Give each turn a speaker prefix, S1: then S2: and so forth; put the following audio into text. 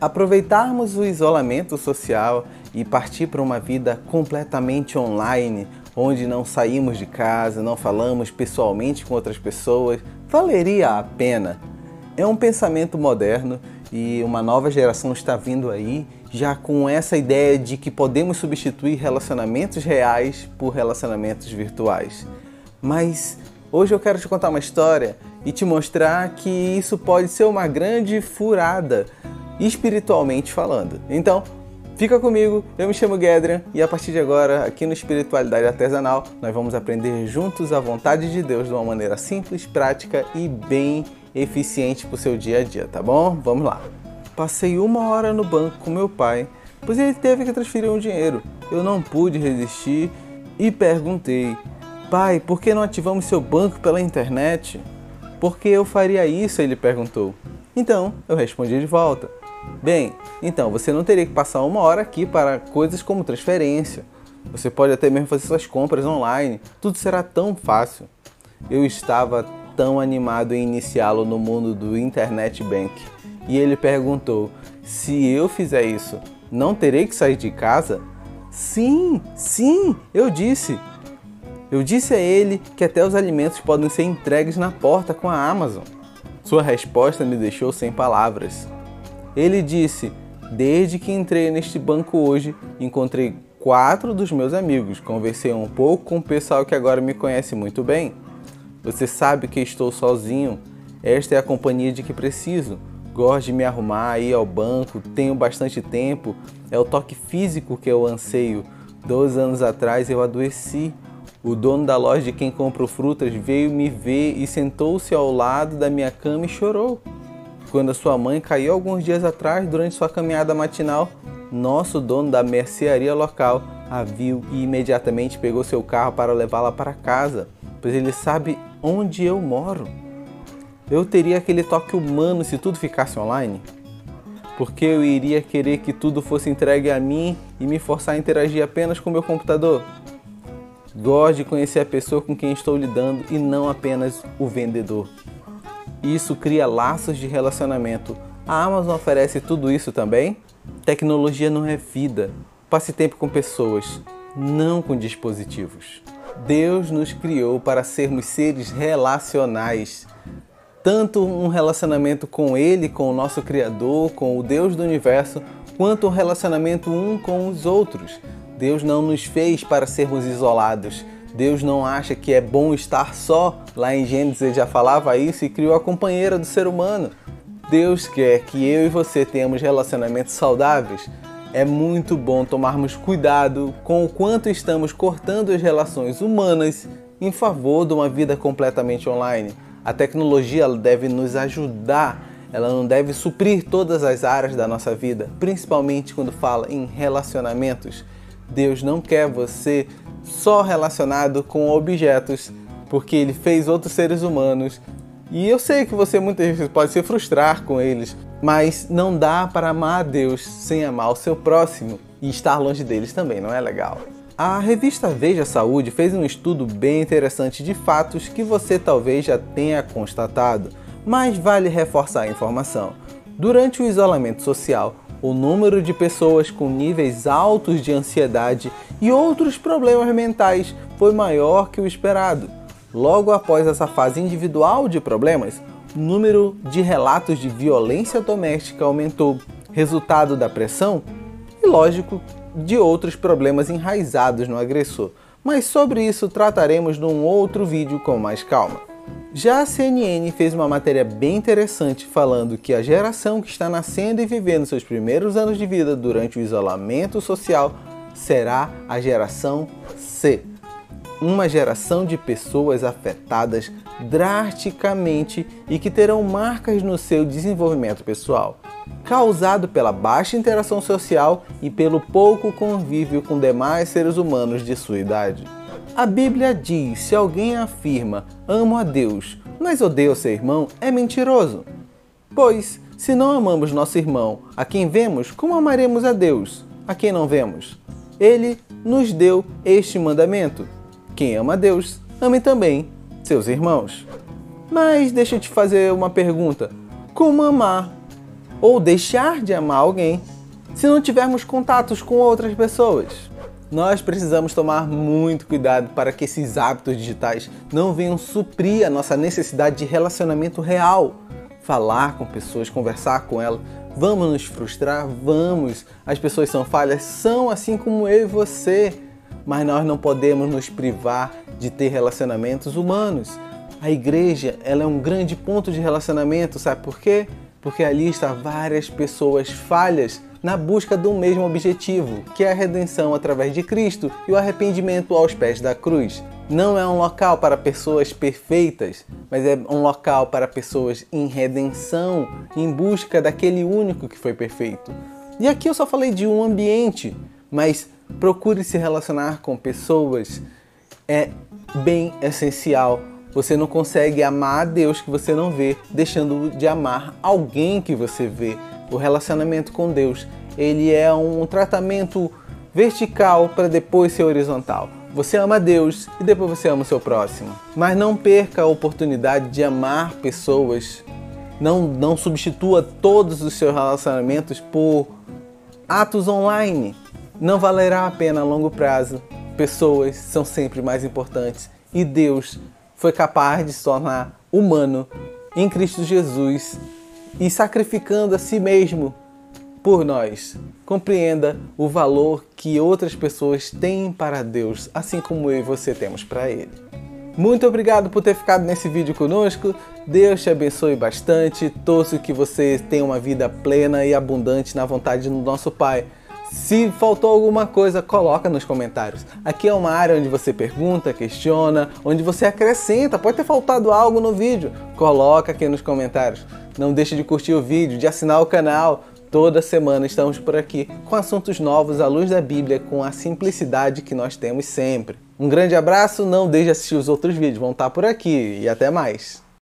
S1: aproveitarmos o isolamento social e partir para uma vida completamente online, onde não saímos de casa, não falamos pessoalmente com outras pessoas, valeria a pena. É um pensamento moderno e uma nova geração está vindo aí já com essa ideia de que podemos substituir relacionamentos reais por relacionamentos virtuais. Mas hoje eu quero te contar uma história e te mostrar que isso pode ser uma grande furada, espiritualmente falando. Então, fica comigo, eu me chamo Gedrian e a partir de agora, aqui no Espiritualidade Artesanal, nós vamos aprender juntos a vontade de Deus de uma maneira simples, prática e bem eficiente para o seu dia a dia, tá bom? Vamos lá. Passei uma hora no banco com meu pai, pois ele teve que transferir um dinheiro. Eu não pude resistir e perguntei: Pai, por que não ativamos seu banco pela internet? Por que eu faria isso? Ele perguntou. Então eu respondi de volta: Bem, então você não teria que passar uma hora aqui para coisas como transferência. Você pode até mesmo fazer suas compras online. Tudo será tão fácil. Eu estava tão animado em iniciá-lo no mundo do Internet Bank e ele perguntou: Se eu fizer isso, não terei que sair de casa? Sim, sim, eu disse. Eu disse a ele que até os alimentos podem ser entregues na porta com a Amazon. Sua resposta me deixou sem palavras. Ele disse: Desde que entrei neste banco hoje, encontrei quatro dos meus amigos, conversei um pouco com o pessoal que agora me conhece muito bem. Você sabe que estou sozinho, esta é a companhia de que preciso gosto de me arrumar, ir ao banco, tenho bastante tempo, é o toque físico que eu anseio. Dois anos atrás eu adoeci. O dono da loja de quem compro frutas veio me ver e sentou-se ao lado da minha cama e chorou. Quando a sua mãe caiu alguns dias atrás durante sua caminhada matinal, nosso dono da mercearia local a viu e imediatamente pegou seu carro para levá-la para casa, pois ele sabe onde eu moro eu teria aquele toque humano se tudo ficasse online? Porque eu iria querer que tudo fosse entregue a mim e me forçar a interagir apenas com meu computador? Gosto de conhecer a pessoa com quem estou lidando e não apenas o vendedor. Isso cria laços de relacionamento. A Amazon oferece tudo isso também? Tecnologia não é vida. Passe tempo com pessoas, não com dispositivos. Deus nos criou para sermos seres relacionais tanto um relacionamento com Ele, com o nosso Criador, com o Deus do universo, quanto um relacionamento um com os outros. Deus não nos fez para sermos isolados. Deus não acha que é bom estar só. Lá em Gênesis ele já falava isso e criou a companheira do ser humano. Deus quer que eu e você tenhamos relacionamentos saudáveis. É muito bom tomarmos cuidado com o quanto estamos cortando as relações humanas em favor de uma vida completamente online. A tecnologia deve nos ajudar, ela não deve suprir todas as áreas da nossa vida, principalmente quando fala em relacionamentos. Deus não quer você só relacionado com objetos, porque Ele fez outros seres humanos. E eu sei que você muitas vezes pode se frustrar com eles, mas não dá para amar a Deus sem amar o seu próximo e estar longe deles também, não é legal? A revista Veja Saúde fez um estudo bem interessante de fatos que você talvez já tenha constatado, mas vale reforçar a informação. Durante o isolamento social, o número de pessoas com níveis altos de ansiedade e outros problemas mentais foi maior que o esperado. Logo após essa fase individual de problemas, o número de relatos de violência doméstica aumentou, resultado da pressão e, lógico, de outros problemas enraizados no agressor, mas sobre isso trataremos num outro vídeo com mais calma. Já a CNN fez uma matéria bem interessante falando que a geração que está nascendo e vivendo seus primeiros anos de vida durante o isolamento social será a geração C. Uma geração de pessoas afetadas drasticamente e que terão marcas no seu desenvolvimento pessoal causado pela baixa interação social e pelo pouco convívio com demais seres humanos de sua idade. A Bíblia diz: se alguém afirma amo a Deus, mas odeia o seu irmão, é mentiroso. Pois, se não amamos nosso irmão, a quem vemos, como amaremos a Deus, a quem não vemos? Ele nos deu este mandamento: quem ama a Deus, ame também seus irmãos. Mas deixa eu te fazer uma pergunta: como amar ou deixar de amar alguém se não tivermos contatos com outras pessoas. Nós precisamos tomar muito cuidado para que esses hábitos digitais não venham suprir a nossa necessidade de relacionamento real. Falar com pessoas, conversar com elas. Vamos nos frustrar? Vamos. As pessoas são falhas? São assim como eu e você. Mas nós não podemos nos privar de ter relacionamentos humanos. A igreja ela é um grande ponto de relacionamento, sabe por quê? Porque ali está várias pessoas falhas na busca do mesmo objetivo, que é a redenção através de Cristo e o arrependimento aos pés da cruz. Não é um local para pessoas perfeitas, mas é um local para pessoas em redenção, em busca daquele único que foi perfeito. E aqui eu só falei de um ambiente, mas procure se relacionar com pessoas é bem essencial. Você não consegue amar a Deus que você não vê, deixando de amar alguém que você vê o relacionamento com Deus, ele é um tratamento vertical para depois ser horizontal. Você ama Deus e depois você ama o seu próximo. Mas não perca a oportunidade de amar pessoas. Não, não substitua todos os seus relacionamentos por atos online. Não valerá a pena a longo prazo. Pessoas são sempre mais importantes e Deus foi capaz de se tornar humano em Cristo Jesus e sacrificando a si mesmo por nós. Compreenda o valor que outras pessoas têm para Deus, assim como eu e você temos para Ele. Muito obrigado por ter ficado nesse vídeo conosco. Deus te abençoe bastante. Torço que você tenha uma vida plena e abundante na vontade do nosso Pai. Se faltou alguma coisa, coloca nos comentários. Aqui é uma área onde você pergunta, questiona, onde você acrescenta. Pode ter faltado algo no vídeo, coloca aqui nos comentários. Não deixe de curtir o vídeo, de assinar o canal. Toda semana estamos por aqui com assuntos novos à luz da Bíblia, com a simplicidade que nós temos sempre. Um grande abraço, não deixe de assistir os outros vídeos, vão estar por aqui e até mais.